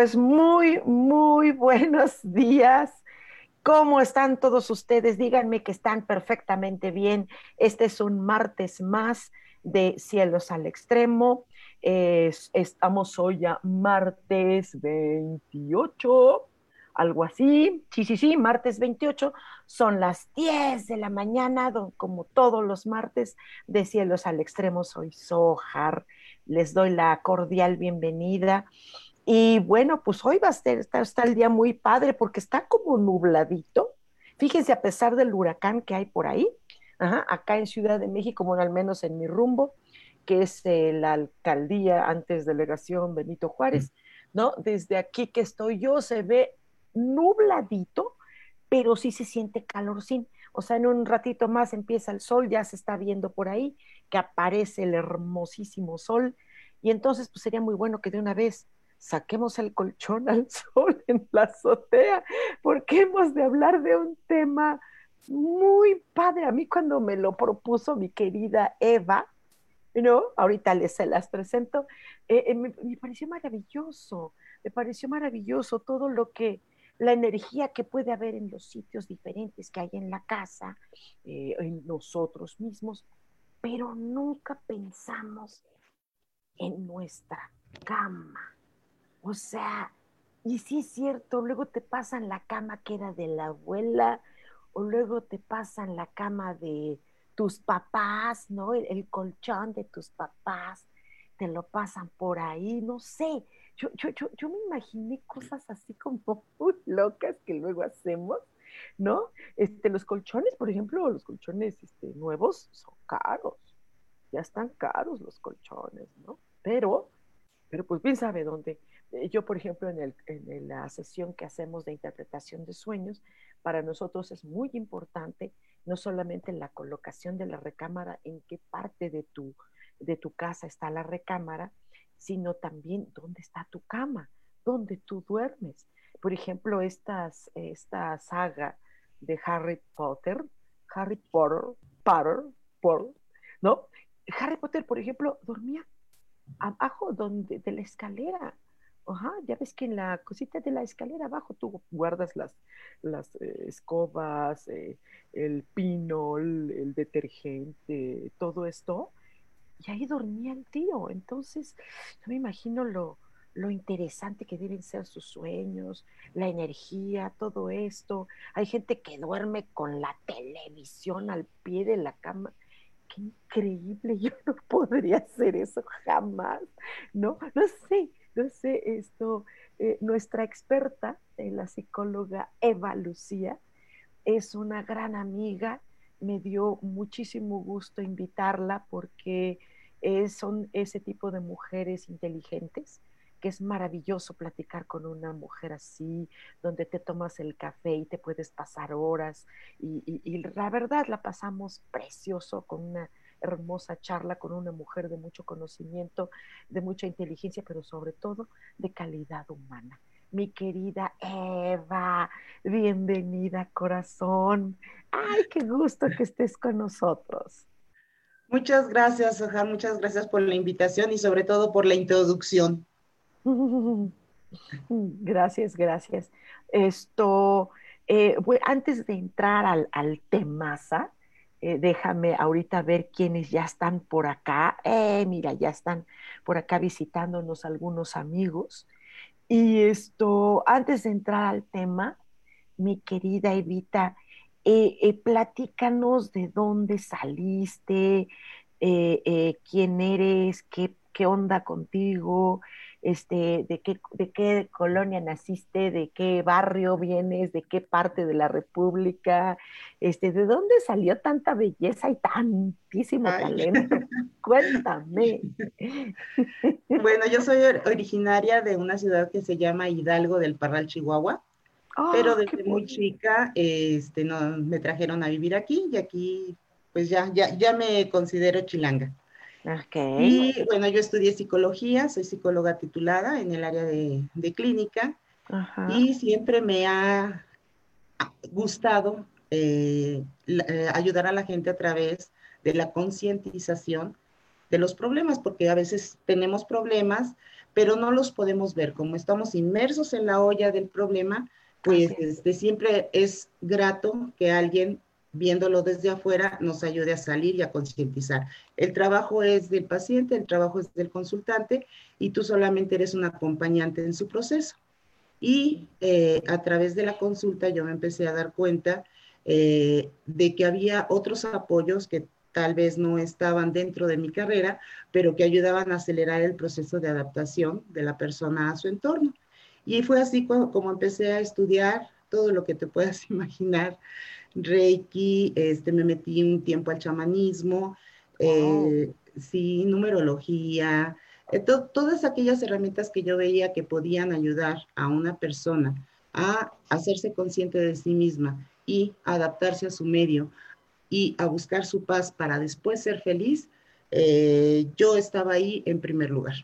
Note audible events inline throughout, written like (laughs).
Pues muy, muy buenos (laughs) días. ¿Cómo están todos ustedes? Díganme que están perfectamente bien. Este es un martes más de Cielos al Extremo. estamos hoy ya martes 28, algo así. Sí, sí, sí, martes 28. Son las 10 de la mañana, como todos los martes de Cielos al Extremo. Soy Sojar. Les doy la cordial bienvenida. Y bueno, pues hoy va a estar, está, el día muy padre porque está como nubladito. Fíjense, a pesar del huracán que hay por ahí, acá en Ciudad de México, bueno, al menos en mi rumbo, que es eh, la alcaldía antes delegación Benito Juárez, ¿no? Desde aquí que estoy yo se ve nubladito, pero sí se siente calorcín. O sea, en un ratito más empieza el sol, ya se está viendo por ahí que aparece el hermosísimo sol. Y entonces, pues sería muy bueno que de una vez saquemos el colchón al (laughs) sol en la azotea, porque hemos de hablar de un tema muy padre. A mí cuando me lo propuso mi querida Eva, ¿no? Ahorita les se las presento, eh, eh, me, pareció maravilloso, me pareció maravilloso todo lo que, la energía que puede haber en los sitios diferentes que hay en la casa, eh, en nosotros mismos, pero nunca pensamos en nuestra cama o sea, y sí es cierto, luego te pasan la cama que era de la abuela, o luego te pasan la cama de tus papás, ¿no? El, colchón de tus papás, te lo pasan por ahí, no sé. Yo, yo, yo, yo me imaginé cosas así como (laughs) muy locas que luego hacemos, ¿no? Este, los colchones, por ejemplo, los colchones este, nuevos son caros, ya están caros los colchones, ¿no? Pero, pero pues bien sabe dónde yo, por ejemplo, en, la sesión que hacemos de interpretación de sueños, para nosotros es muy importante no solamente la colocación de la recámara, en qué parte de tu, de tu casa está la recámara, sino también dónde está tu cama, dónde tú duermes. Por ejemplo, estas, esta saga de Harry Potter, Harry Potter, Potter, Potter, ¿no? Harry Potter, por ejemplo, dormía abajo donde, de la escalera Ajá, ya ves que en la cosita de la escalera abajo tú guardas las, las eh, escobas, eh, el pino, el, detergente, todo esto. Y ahí dormía el tío. Entonces, yo me imagino lo, lo interesante que deben ser sus sueños, la energía, todo esto. Hay gente que duerme con la televisión al pie de la cama. Qué increíble, (laughs) yo no podría hacer eso jamás, ¿no? No sé, entonces, esto, eh, nuestra experta, eh, la psicóloga Eva Lucía, es una gran amiga. Me dio muchísimo gusto invitarla porque son ese tipo de mujeres inteligentes que es maravilloso platicar con una mujer así, donde te tomas el café y te puedes pasar horas. y la verdad la pasamos precioso con una hermosa charla con una mujer de mucho conocimiento, de mucha inteligencia, pero sobre todo de calidad humana. Mi querida Eva, bienvenida corazón. Ay, qué gusto que estés con nosotros. Muchas gracias, Oja, muchas gracias por la invitación y sobre todo por la introducción. (laughs) Gracias, gracias. Esto, eh, antes de entrar al, al temaza, eh, déjame ahorita ver quiénes ya están por acá. Eh, mira, ya están por acá visitándonos algunos amigos. Y esto, antes de entrar al tema, mi querida Evita, eh, eh, platícanos de dónde saliste, quién eres, qué, qué onda contigo, este, de qué, de qué colonia naciste, de qué barrio vienes, de qué parte de la República, este, de dónde salió tanta belleza y tantísimo talento. (laughs) Cuéntame. Bueno, yo soy originaria de una ciudad que se llama Hidalgo del Parral, Chihuahua. pero ah, desde muy chica este, no, me trajeron a vivir aquí y aquí pues ya, ya, ya me considero chilanga. Y bueno, yo estudié psicología, soy psicóloga titulada en el área de, clínica y siempre me ha gustado eh, eh, ayudar a la gente a través de la concientización de los problemas, porque a veces tenemos problemas, pero no los podemos ver. Como estamos inmersos en la olla del problema, pues este, siempre es grato que alguien viéndolo desde afuera, nos ayude a salir y a concientizar. El trabajo es del paciente, el trabajo es del consultante y tú solamente eres un acompañante en su proceso. Y eh, a través de la consulta yo me empecé a dar cuenta eh, de que había otros apoyos que tal vez no estaban dentro de mi carrera, pero que ayudaban a acelerar el proceso de adaptación de la persona a su entorno. Y fue así como empecé a estudiar todo lo que te puedas (laughs) imaginar Reiki, este, me metí un tiempo al chamanismo, eh, sí, numerología, eh, todas aquellas herramientas que yo veía que podían ayudar a una persona a hacerse consciente de sí misma y adaptarse a su medio y a buscar su paz para después ser feliz, eh, yo estaba ahí en primer lugar.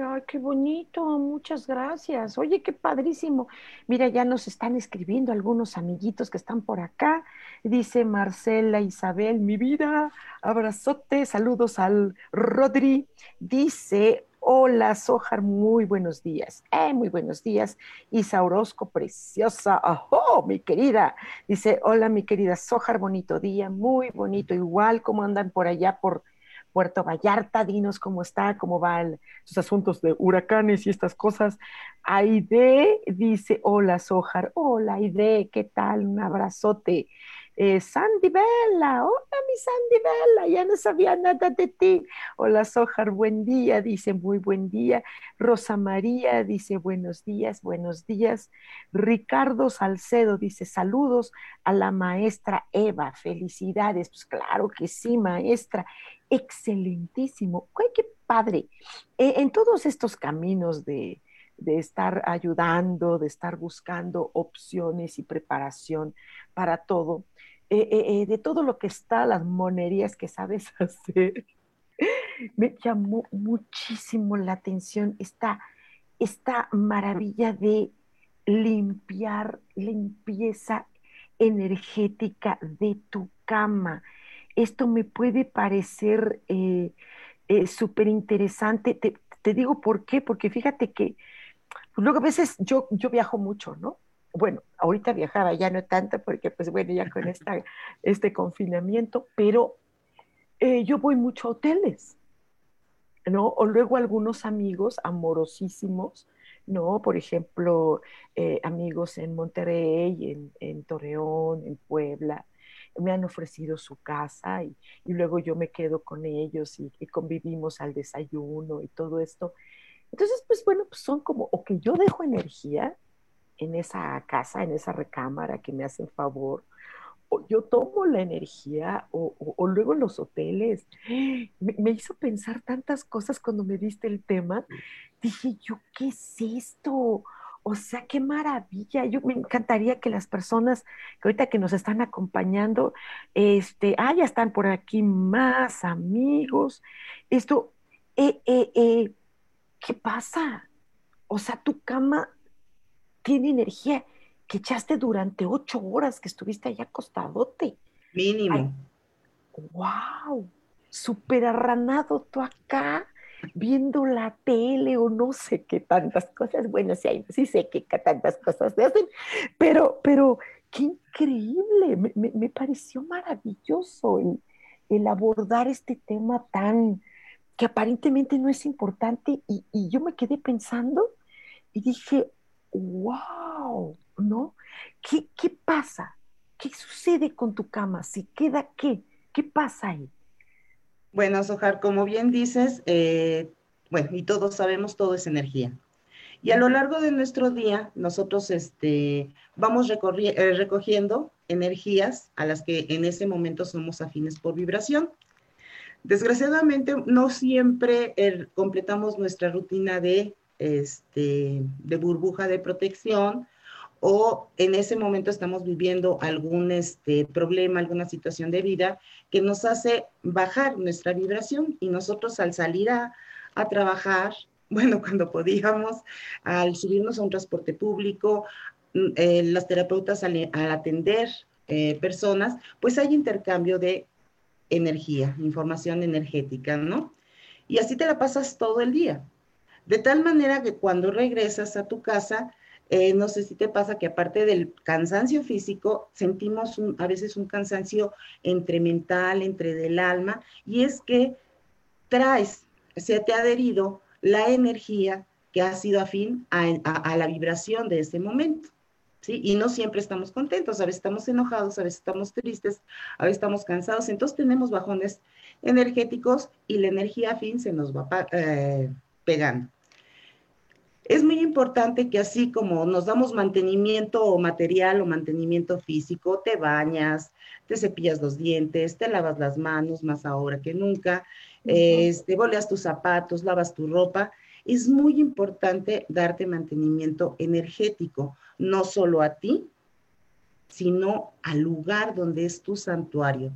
Ay, qué bonito, muchas gracias. Oye, qué padrísimo. Mira, ya nos están escribiendo algunos amiguitos que están por acá. Dice Marcela Isabel, mi vida, abrazote, saludos al Rodri. Dice, hola Sojar, muy buenos días. Eh, muy buenos días. Isa Orozco, preciosa. ¡Ajo, mi querida! Dice, hola mi querida Sojar, bonito día, muy bonito. Igual, ¿cómo andan por allá por Puerto Vallarta, dinos cómo está, cómo van sus asuntos de huracanes y estas cosas. Aide dice, hola Sojar, hola Aide, ¿qué tal? Un abrazote. Eh, Sandy Bella, hola mi Sandy Bella, ya no sabía nada de ti. Hola Sojar, buen día, dice muy buen día. Rosa María dice buenos días, buenos días. Ricardo Salcedo dice saludos a la maestra Eva, felicidades. Pues claro que sí, maestra excelentísimo. ¡Ay, qué padre! Eh, en todos estos caminos de, estar ayudando, de estar buscando opciones y preparación para todo, eh, eh, de todo lo que está, las monerías que sabes (laughs) hacer, me llamó muchísimo la atención esta, esta maravilla de limpiar, limpieza energética de tu cama esto me puede parecer eh, eh, súper interesante. Te, digo por qué, porque fíjate que luego a veces yo, yo viajo mucho, ¿no? Bueno, ahorita viajaba ya no tanto porque pues bueno, ya con esta, este confinamiento, pero eh, yo voy mucho a hoteles, ¿no? O luego algunos amigos amorosísimos, ¿no? Por ejemplo, amigos en Monterrey, en, en Torreón, en Puebla, me han ofrecido su casa y, luego yo me quedo con ellos y, convivimos al desayuno y todo esto. Entonces, pues bueno, pues son como, o que yo dejo energía en esa casa, en esa recámara que me hacen favor, o yo tomo la energía, o, luego en los hoteles. Me, me, hizo pensar tantas cosas cuando me diste el tema. Dije yo, ¿qué es esto? O sea, qué maravilla. Yo me encantaría que las personas que ahorita que nos están acompañando, este, ah, ya están por aquí más amigos. Esto, eh, eh, eh, ¿qué pasa? O sea, tu cama tiene energía que echaste durante ocho horas que estuviste allá acostadote. Mínimo. wow, súper arranado tú acá viendo la tele o no sé qué tantas cosas. Bueno, sí, sí sé que tantas cosas se hacen, pero, pero qué increíble, me, pareció maravilloso el, abordar este tema tan que aparentemente no es importante y, yo me quedé pensando y dije, wow, ¿no? ¿Qué, ¿Qué pasa? ¿Qué sucede con tu cama? ¿Si queda qué? ¿Qué pasa ahí? Bueno, Sojar, como bien dices, eh, bueno, y todos sabemos, todo es energía. Y a lo largo de nuestro día, nosotros este, vamos eh, recogiendo energías a las que en ese momento somos afines por vibración. Desgraciadamente, no siempre er, completamos nuestra rutina de, este, de burbuja de protección o en ese momento estamos viviendo algún este, problema, alguna situación de vida que nos hace bajar nuestra vibración y nosotros al salir a, trabajar, (laughs) bueno, cuando podíamos, al subirnos a un transporte público, mm, eh, las terapeutas al, atender eh, personas, pues hay intercambio de energía, información energética, ¿no? Y así te la pasas todo el día. De tal manera que cuando regresas a tu casa, eh, no sé si te pasa que aparte del cansancio físico, sentimos a veces un cansancio entre mental, entre del alma, y es que traes, se te ha adherido la energía que ha sido afín a, la vibración de ese momento. ¿Sí? Y no siempre estamos contentos, a veces estamos enojados, a veces estamos tristes, a veces estamos cansados, entonces tenemos bajones energéticos y la energía afín se nos va eh, pegando. Es muy importante que así como nos damos mantenimiento material o mantenimiento físico, te bañas, te cepillas los dientes, te lavas las manos más ahora que nunca, este, boleas tus zapatos, lavas tu ropa, es muy importante darte mantenimiento energético, no solo a ti, sino al lugar donde es tu santuario,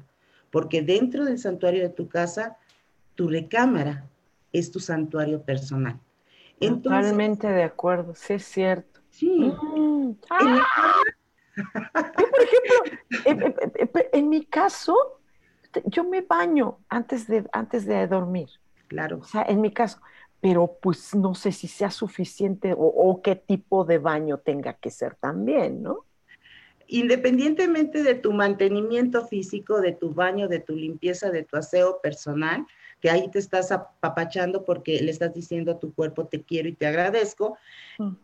porque dentro del santuario de tu casa, tu recámara es tu santuario personal. Totalmente de acuerdo, sí es cierto. Sí. Mm, por ejemplo, en, mi caso, yo me baño antes de, antes de dormir. Claro. O sea, en mi caso, pero pues no sé si sea suficiente o, o, qué tipo de baño tenga que ser también, ¿no? Independientemente de tu mantenimiento físico, de tu baño, de tu limpieza, de tu aseo personal, que ahí te estás apapachando porque le estás diciendo a tu cuerpo te quiero y te agradezco.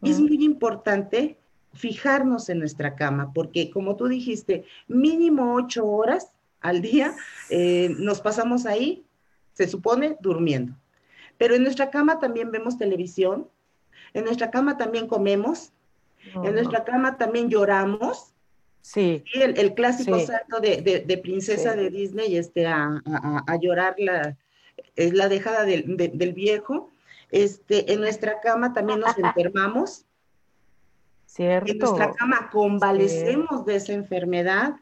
Es muy importante fijarnos en nuestra cama, porque como tú dijiste, mínimo ocho horas al día eh, nos pasamos ahí, se supone, durmiendo. Pero en nuestra cama también vemos televisión, en nuestra cama también comemos, en nuestra cama también lloramos. Sí. el, clásico salto de, princesa de Disney este, a, a llorar la, es la dejada del, viejo. Este, en nuestra cama también nos (laughs) enfermamos. Cierto. En nuestra cama convalecemos de esa enfermedad.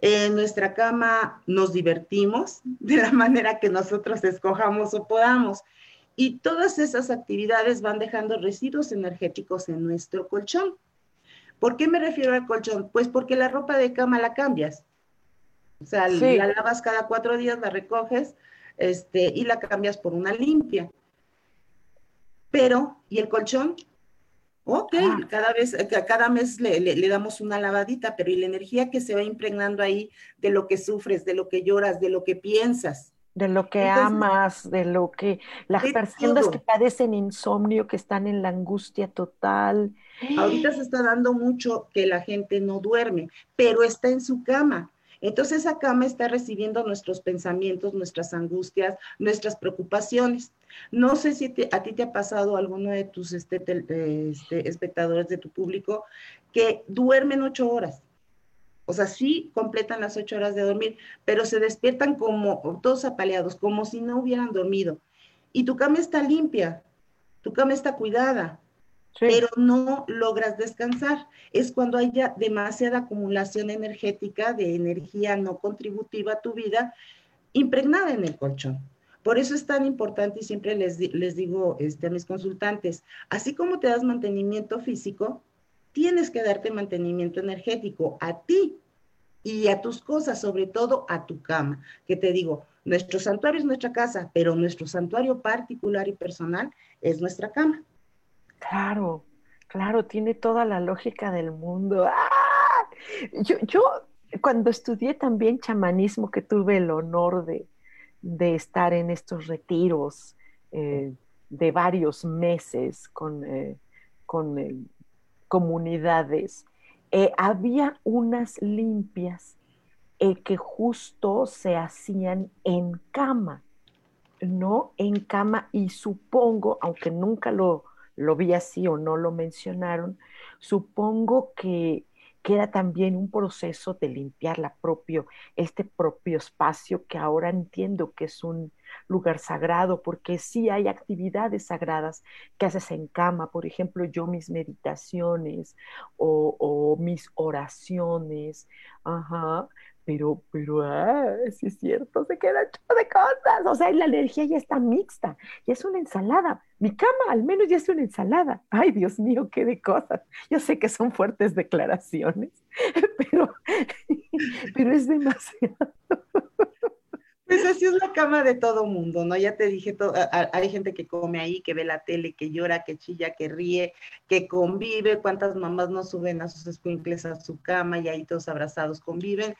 En nuestra cama nos divertimos de la manera que nosotros escojamos o podamos. Y todas esas actividades van dejando residuos energéticos en nuestro colchón. ¿Por qué me refiero al colchón? Pues porque la ropa de cama la cambias. O sea, la lavas cada cuatro días, la recoges, este, y la cambias por una limpia. Pero, ¿y el colchón? Ok, ah. cada vez, cada mes le, le, damos una lavadita, pero ¿y la energía que se va impregnando ahí de lo que sufres, de lo que lloras, de lo que piensas? De lo que amas, de lo que las personas que padecen insomnio, que están en la angustia total. Ahorita se está dando mucho que la gente no duerme, pero está en su cama. Entonces esa cama está recibiendo nuestros pensamientos, nuestras angustias, nuestras preocupaciones. No sé si a ti te ha pasado alguno de tus este, este, espectadores de tu público que duermen ocho horas. O sea, sí completan las ocho horas de dormir, pero se despiertan como todos apaleados, como si no hubieran dormido. Y tu cama está limpia, tu cama está cuidada, pero no logras descansar. Es cuando haya demasiada acumulación energética de energía no contributiva a tu vida impregnada en el colchón. Por eso es tan importante y siempre les, les digo este, a mis consultantes, así como te das mantenimiento físico, tienes que darte mantenimiento energético a ti y a tus cosas, sobre todo a tu cama. Que te digo, nuestro santuario es nuestra casa, pero nuestro santuario particular y personal es nuestra cama. Claro, claro, tiene toda la lógica del mundo. ¡Ah! Yo, cuando estudié también chamanismo, que tuve el honor de, estar en estos retiros eh, de varios meses con, eh, con comunidades, eh, había unas limpias que justo se hacían en cama, ¿no? En cama y supongo, aunque nunca lo, lo vi así o no lo mencionaron, supongo que que era también un proceso de limpiar la propio, este propio espacio que ahora entiendo que es un lugar sagrado, porque sí hay actividades sagradas que haces en cama, por ejemplo, yo mis meditaciones o, mis oraciones, ajá, pero, pero, ah, sí es cierto, se queda hecho de cosas. O sea, la energía ya está mixta, ya es una ensalada. Mi cama al menos ya es una ensalada. Ay, Dios mío, qué de cosas. Yo sé que son fuertes declaraciones, (laughs) pero, pero es demasiado. Pues así es la cama de todo mundo, ¿no? Ya te dije, hay gente que come ahí, que ve la tele, que llora, que chilla, que ríe, que convive. ¿Cuántas mamás no suben a sus escuincles a su cama y ahí todos abrazados conviven?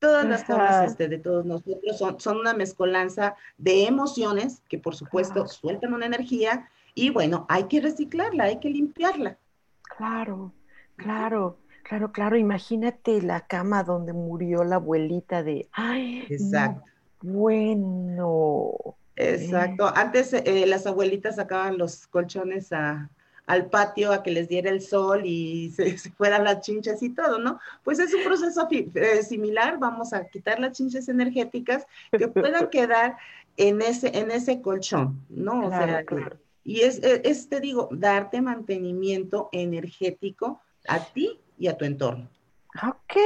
Todas las camas este, de todos nosotros son, son una mezcolanza de emociones que por supuesto sueltan una energía y bueno, hay que reciclarla, hay que limpiarla. Claro, claro, claro, claro. Imagínate la cama donde murió la abuelita de... Ay, Exacto. Bueno. Exacto. Antes eh, las abuelitas sacaban los colchones a, al patio a que les diera el sol y se, (laughs) fueran las chinches y todo, ¿no? Pues es un proceso eh, similar, vamos a quitar las chinches energéticas que puedan (laughs) quedar en ese, en ese colchón, ¿no? o sea, y es, es, te digo, darte mantenimiento energético a ti y a tu entorno. Ok,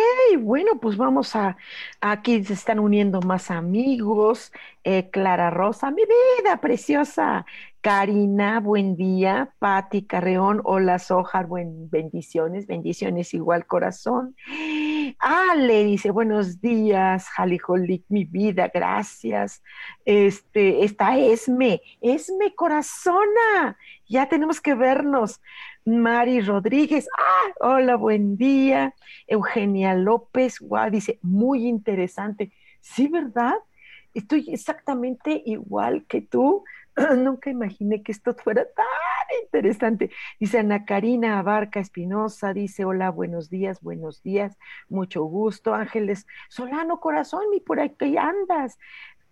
bueno, pues vamos a, aquí se están uniendo más amigos. Eh, Clara Rosa, mi vida preciosa. Karina, buen día. Patti Carreón, hola Sojar, buen, bendiciones, bendiciones igual corazón. Ale dice, buenos días, Jalijolik, mi vida, gracias. Este, está Esme, Esme corazona, ya tenemos que vernos. Mari Rodríguez, ah, hola, buen día. Eugenia López, guau, dice, muy interesante. Sí, ¿verdad? Estoy exactamente igual que tú. (clears throat) Nunca imaginé que esto fuera tan interesante. Dice Ana Karina Abarca Espinosa, dice, hola, buenos días, buenos días, mucho gusto. Ángeles Solano, corazón, mi por aquí andas.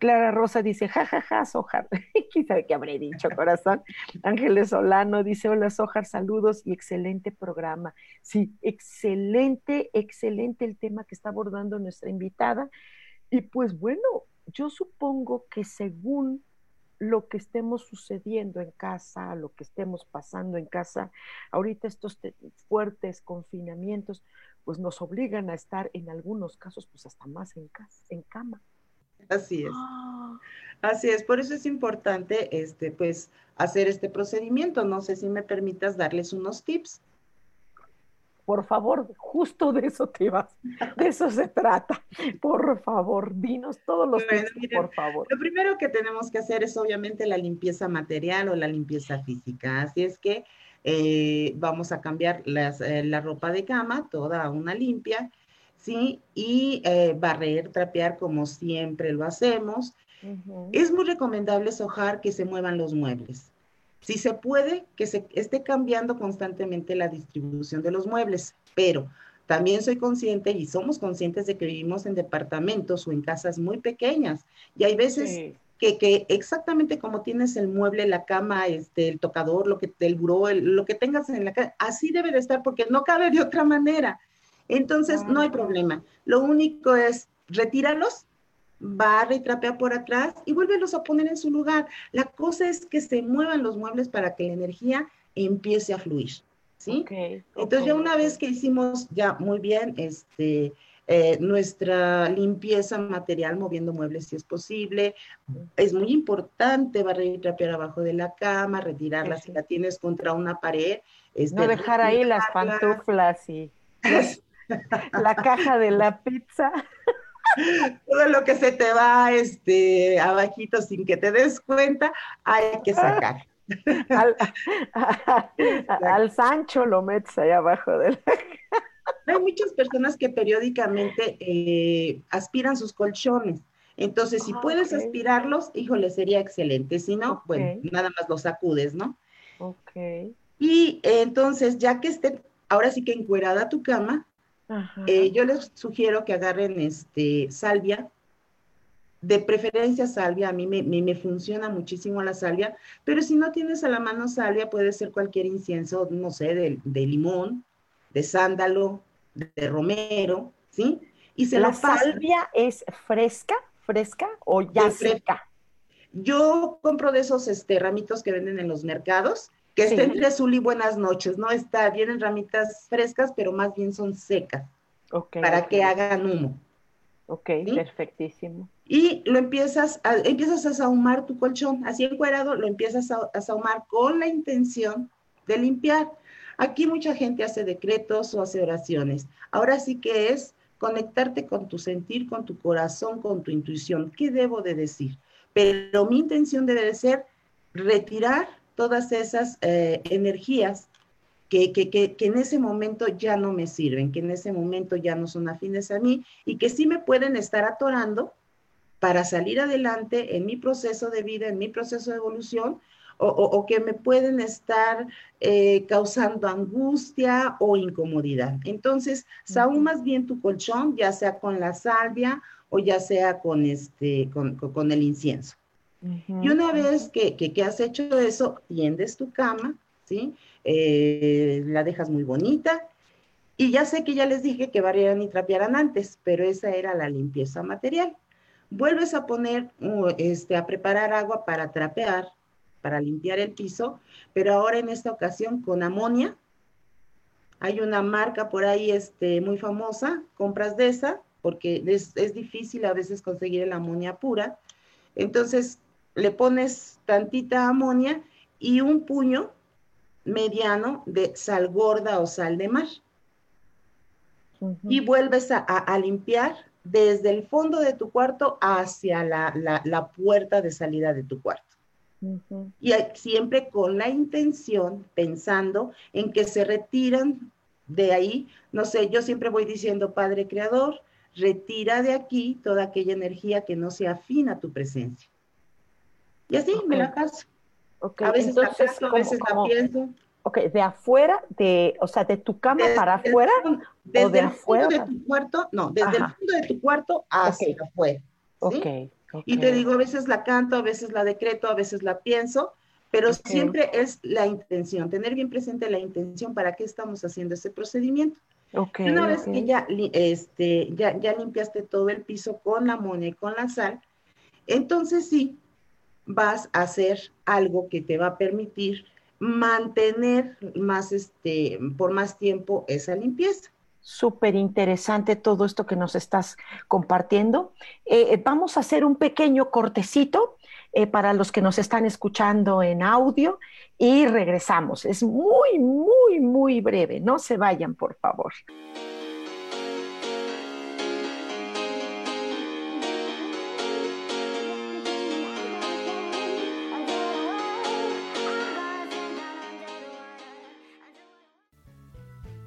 Clara Rosa dice, jajaja, ja, ja, Sojar. (laughs) ¿Quién sabe qué habré dicho, corazón? Ángeles Solano dice, hola, Sojar, saludos y excelente programa. Sí, excelente, excelente el tema que está abordando nuestra invitada. Y pues bueno, yo supongo que según lo que estemos sucediendo en casa, lo que estemos pasando en casa, ahorita estos fuertes confinamientos, pues nos obligan a estar en algunos casos, pues hasta más en casa, en cama. Así es. Ah. Así es, por eso es importante este, pues, hacer este procedimiento. No sé si me permitas darles unos tips. Por favor, justo de eso te vas, de eso se trata. Por favor, dinos todos los tips, por favor. Lo primero que tenemos que hacer es obviamente la limpieza material o la limpieza física. Así es que eh, vamos a cambiar eh, la ropa de cama, toda una limpia, ¿sí? Y eh, barrer, trapear como siempre lo hacemos. Es muy recomendable sojar que se muevan los muebles. Si se puede, que se esté cambiando constantemente la distribución de los muebles, pero también soy consciente y somos conscientes de que vivimos en departamentos o en casas muy pequeñas y hay veces que, que, exactamente como tienes el mueble, la cama, este, el tocador, lo que, el buró, lo que tengas en la casa, así debe de estar porque no cabe de otra manera. Entonces, no hay problema. Lo único es retírarlos, barre y trapea por atrás y vuélvelos a poner en su lugar. La cosa es que se muevan los muebles para que la energía empiece a fluir. ¿Sí? Entonces, ya una vez que hicimos ya muy bien este, eh, nuestra limpieza material, moviendo muebles si es posible. Es muy importante barrer y trapear abajo de la cama, retirarla si la tienes contra una pared. Este, no dejar ahí las pantuflas y... (laughs) (laughs) la caja de la pizza. (laughs) Todo lo que se te va este, abajito sin que te des cuenta, hay que sacar. (laughs) Al, Sancho lo metes ahí abajo de la Hay muchas personas que periódicamente eh, aspiran sus colchones. Entonces, si ah, puedes aspirarlos, híjole, sería excelente. Si no, bueno, nada más los sacudes, ¿no? Ok. Y entonces, ya que esté ahora sí que encuerada tu cama, eh, yo les sugiero que agarren este salvia, de preferencia salvia, a mí me, funciona muchísimo la salvia, pero si no tienes a la mano salvia, puede ser cualquier incienso, no sé, de, limón, de sándalo, de, romero, ¿sí? Y se ¿La salvia es fresca, fresca o ya seca? Yo compro de esos este, ramitos que venden en los mercados, que está entre azul y buenas noches, ¿no? Está, vienen ramitas frescas, pero más bien son secas, para que hagan humo. Ok, perfectísimo. Y lo empiezas a, empiezas a sahumar tu colchón, así encuadrado, lo empiezas a, a sahumar con la intención de limpiar. Aquí mucha gente hace decretos o hace oraciones. Ahora sí que es conectarte con tu sentir, con tu corazón, con tu intuición. ¿Qué debo de decir? Pero mi intención debe de ser retirar todas esas eh, energías que, que, que, en ese momento ya no me sirven, que en ese momento ya no son afines a mí y que sí me pueden estar atorando para salir adelante en mi proceso de vida, en mi proceso de evolución, o, o, que me pueden estar eh, causando angustia o incomodidad. Entonces, más bien tu colchón, ya sea con la salvia o ya sea con, este, con, con el incienso. Y una vez que, que, has hecho eso, tiendes tu cama, ¿sí? Eh, la dejas muy bonita. Y ya sé que ya les dije que barrieran y trapearan antes, pero esa era la limpieza material. Vuelves a poner, este, a preparar agua para trapear, para limpiar el piso, pero ahora en esta ocasión con amonia. Hay una marca por ahí este, muy famosa, compras de esa, porque es, es difícil a veces conseguir el amonia pura. Entonces, le pones tantita amonia y un puño mediano de sal gorda o sal de mar. Y vuelves a, limpiar desde el fondo de tu cuarto hacia la, puerta de salida de tu cuarto. Y siempre con la intención, pensando en que se retiran de ahí, no sé, yo siempre voy diciendo, Padre Creador, retira de aquí toda aquella energía que no sea afín a tu presencia. Y así me la paso. A veces la caso, a veces la pienso. Ok, de afuera, de, o sea, de tu cama para afuera, desde o de el afuera. Fondo de tu cuarto, no, desde el fondo de tu cuarto hacia afuera. ¿sí? Y te digo, a veces la canto, a veces la decreto, a veces la pienso, pero siempre es la intención, tener bien presente la intención para qué estamos haciendo ese procedimiento. Okay, una vez que ya, este, ya, ya limpiaste todo el piso con la amonia y con la sal, entonces sí, vas a hacer algo que te va a permitir mantener más, este, por más tiempo esa limpieza. Súper interesante todo esto que nos estás compartiendo. Eh, eh, vamos a hacer un pequeño cortecito eh, para los que nos están escuchando en audio y regresamos. Es muy, muy, muy breve. No se vayan, por favor.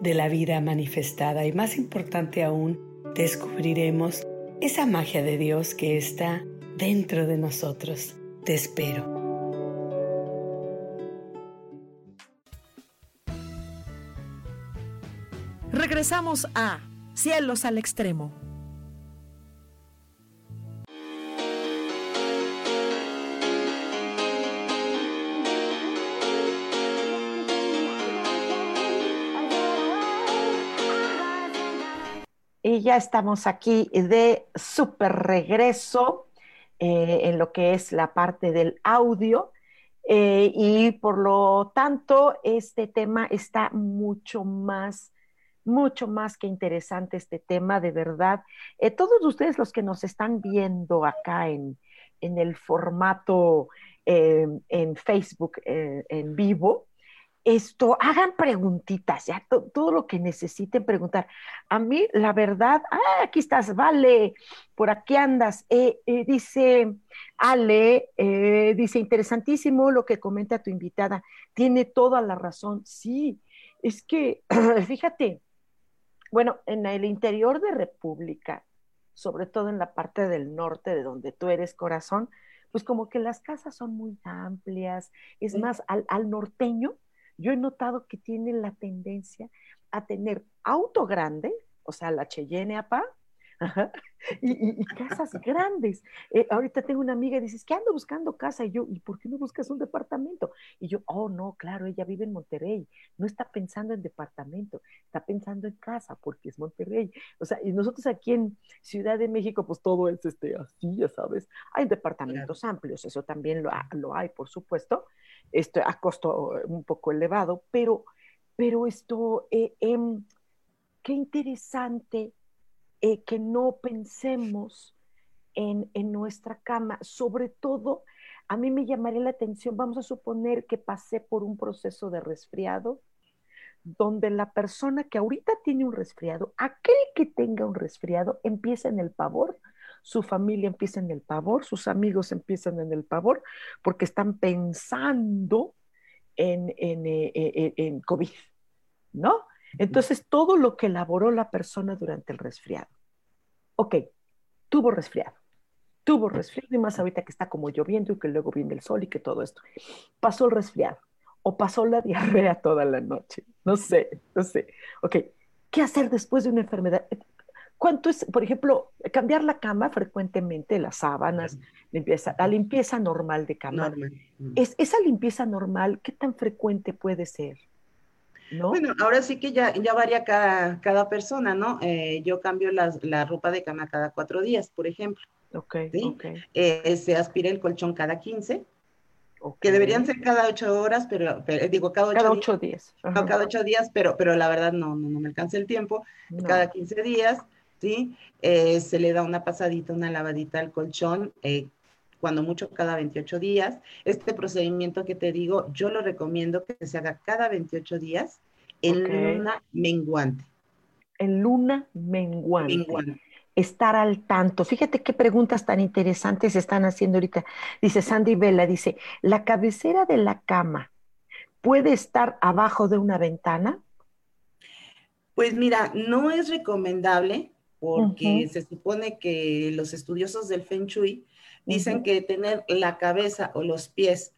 de la vida manifestada y más importante aún, descubriremos esa magia de Dios que está dentro de nosotros. Te espero. Regresamos a Cielos al Extremo. Ya estamos aquí de súper regreso eh, en lo que es la parte del audio. Eh, y por lo tanto, este tema está mucho más, mucho más que interesante, este tema, de verdad. Eh, todos ustedes los que nos están viendo acá en, en el formato en Facebook en vivo, esto, hagan preguntitas, ya todo lo que necesiten preguntar. A mí, la verdad, ah, aquí estás, vale, por aquí andas. Eh, eh, dice Ale, eh, dice, interesantísimo lo que comenta tu invitada, tiene toda la razón. Sí, es que, (clears throat) fíjate, bueno, en el interior de República, sobre todo en la parte del norte de donde tú eres corazón, pues como que las casas son muy amplias, es más, al, al norteño, yo he notado que tienen la tendencia a tener auto grande, o sea, la Cheyenne APA, y, casas grandes. Eh, ahorita tengo una amiga y dices, que ando buscando casa? Y yo, ¿y por qué no buscas un departamento? Y yo, oh, no, claro, ella vive en Monterrey, no está pensando en departamento, está pensando en casa porque es Monterrey. O sea, y nosotros aquí en Ciudad de México, pues todo es este, así, ya sabes. Hay departamentos amplios, eso también lo, lo hay, por supuesto, esto a costo un poco elevado, pero, pero esto, eh, em, qué interesante eh, que no pensemos en, en, nuestra cama, sobre todo, a mí me llamaría la atención, vamos a suponer que pasé por un proceso de resfriado, donde la persona que ahorita tiene un resfriado, aquel que tenga un resfriado, empieza en el pavor, su familia empieza en el pavor, sus amigos empiezan en el pavor, porque están pensando en, en, eh, eh, en COVID, ¿no? Entonces, todo lo que elaboró la persona durante el resfriado. Ok, tuvo resfriado, tuvo resfriado y más ahorita que está como lloviendo y que luego viene el sol y que todo esto. Pasó el resfriado o pasó la (laughs) diarrea toda la noche. No sé, no sé. Ok, ¿qué hacer después de una enfermedad? ¿Cuánto es, por ejemplo, cambiar la cama frecuentemente, las sábanas, limpieza, la limpieza normal de cama? ¿Es, esa limpieza normal, ¿qué tan frecuente puede ser? Bueno, ahora sí que ya, ya varía cada, cada persona, ¿no? Eh, yo cambio la ropa de cama cada cuatro días, por ejemplo. Ok, ¿sí? Eh, se aspira el colchón cada 15, que deberían ser cada ocho horas, pero, digo, cada ocho, días. cada ocho días, pero, pero la verdad no, no, me alcanza el tiempo. Cada 15 días, ¿sí? Eh, se le da una pasadita, una lavadita al colchón cuando mucho cada 28 días. Este procedimiento que te digo, yo lo recomiendo que se haga cada 28 días en luna menguante. En luna menguante. Estar al tanto. Fíjate qué preguntas tan interesantes están haciendo ahorita. Dice Sandy Vela, dice, ¿la cabecera de la cama puede estar abajo de una ventana? Pues mira, no es recomendable porque se supone que los estudiosos del Feng Shui Dicen que tener la cabeza o los pies,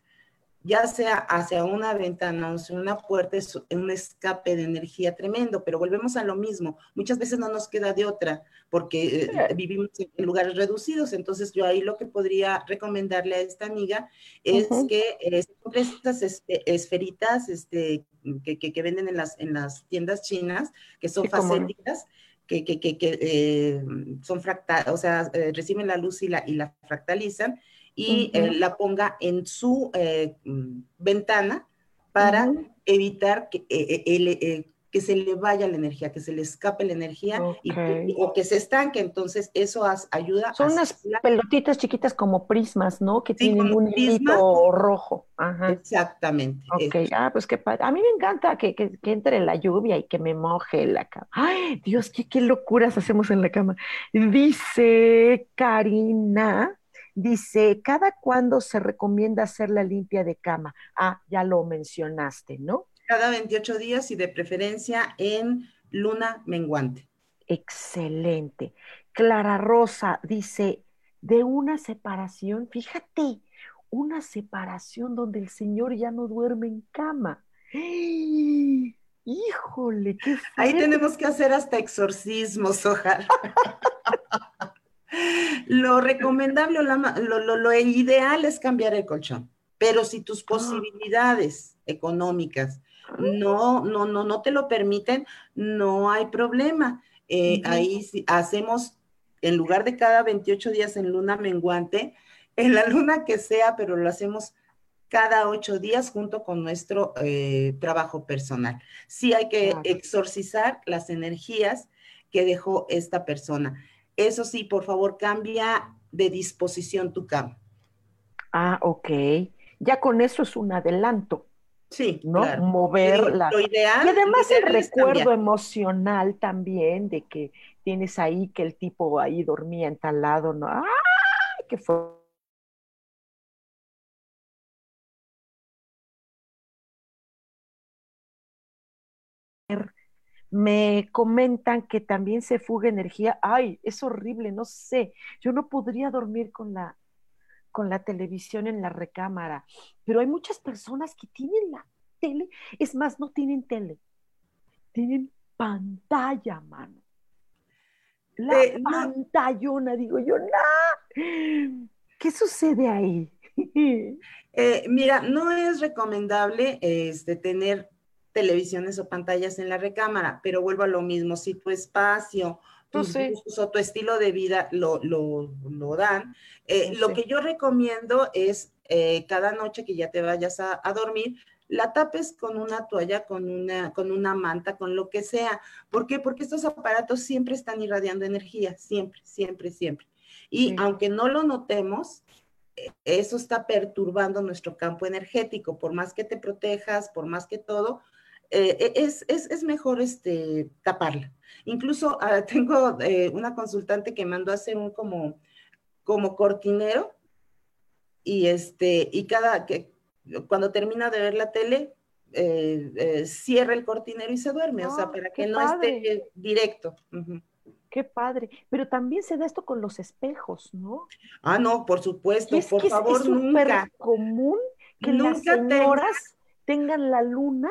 ya sea hacia una ventana o hacia una puerta, es un escape de energía tremendo, pero volvemos a lo mismo. Muchas veces no nos queda de otra porque eh, vivimos en lugares reducidos. Entonces, yo ahí lo que podría recomendarle a esta amiga es que eh, estas esferitas este, que, que, venden en las, en las tiendas chinas, que son facéticas que, que, que eh, son fractal, o sea, eh, reciben la luz y la, y la fractalizan y eh, la ponga en su mm, ventana para evitar que el, que se le vaya la energía, que se le escape la energía y, o que se estanque. Entonces, eso ayuda. Son unas pelotitas chiquitas como prismas, ¿no? Que tienen un hilito rojo. Exactamente. Ok, ah, pues qué padre. A mí me encanta que, que, entre la lluvia y que me moje la cama. Ay, Dios, qué, qué locuras hacemos en la cama. Dice Karina. Dice, ¿cada cuándo se recomienda hacer la limpia de cama? Ah, ya lo mencionaste, ¿no? Cada 28 días y de preferencia en luna menguante. Excelente. Clara Rosa dice, de una separación, fíjate, una separación donde el Señor ya no duerme en cama. Híjole, qué Ahí tenemos que hacer hasta exorcismos, ojalá. (laughs) lo recomendable, lo, lo, ideal es cambiar el colchón, pero si tus ah. posibilidades económicas no, no, no, no te lo permiten, no hay problema. Eh, ahí hacemos, en lugar de cada 28 días en luna menguante, (laughs) en la luna que sea, pero lo hacemos cada ocho días junto con nuestro eh, trabajo personal. Sí hay que exorcizar las energías que dejó esta persona. Eso sí, por favor, cambia de disposición tu cama. Ah, ok. Ya con eso es un adelanto. Sí, ¿no? Moverla. Lo ideal, y además el recuerdo emocional también de que tienes ahí que el tipo ahí dormía en tal lado, ¿no? ¡Ay! Que fue me comentan que también se fuga energía. Ay, es horrible, no sé. Yo no podría dormir con la, con la televisión en la recámara, pero hay muchas personas que tienen la tele, es más, no tienen tele, tienen pantalla, mano. La eh, pantallona, digo yo, no. ¿Qué sucede ahí? (laughs) Eh, mira, no es recomendable este, tener televisiones o pantallas en la recámara, pero vuelvo a lo mismo, si tu espacio, tus gustos o tu estilo de vida lo, lo, lo dan, eh, lo que yo recomiendo es eh, cada noche que ya te vayas a, a, dormir, la tapes con una toalla, con una, con una manta, con lo que sea. ¿Por qué? Porque estos aparatos siempre están irradiando energía, siempre, siempre, siempre. Y aunque no lo notemos, eh, eso está perturbando nuestro campo energético. Por más que te protejas, por más que todo, eh, e, es, es, es, mejor este, taparla. Incluso ah, (laughs) tengo eh, una consultante que mandó a hacer un como, como cortinero y, este, y cada que cuando termina de ver la tele, eh, cierra el cortinero y se duerme, o sea, ah, para que no esté directo. Qué padre. Pero también se da esto con los espejos, ¿no? Ah, no, por supuesto, por favor, es nunca. común que las señoras tengan la luna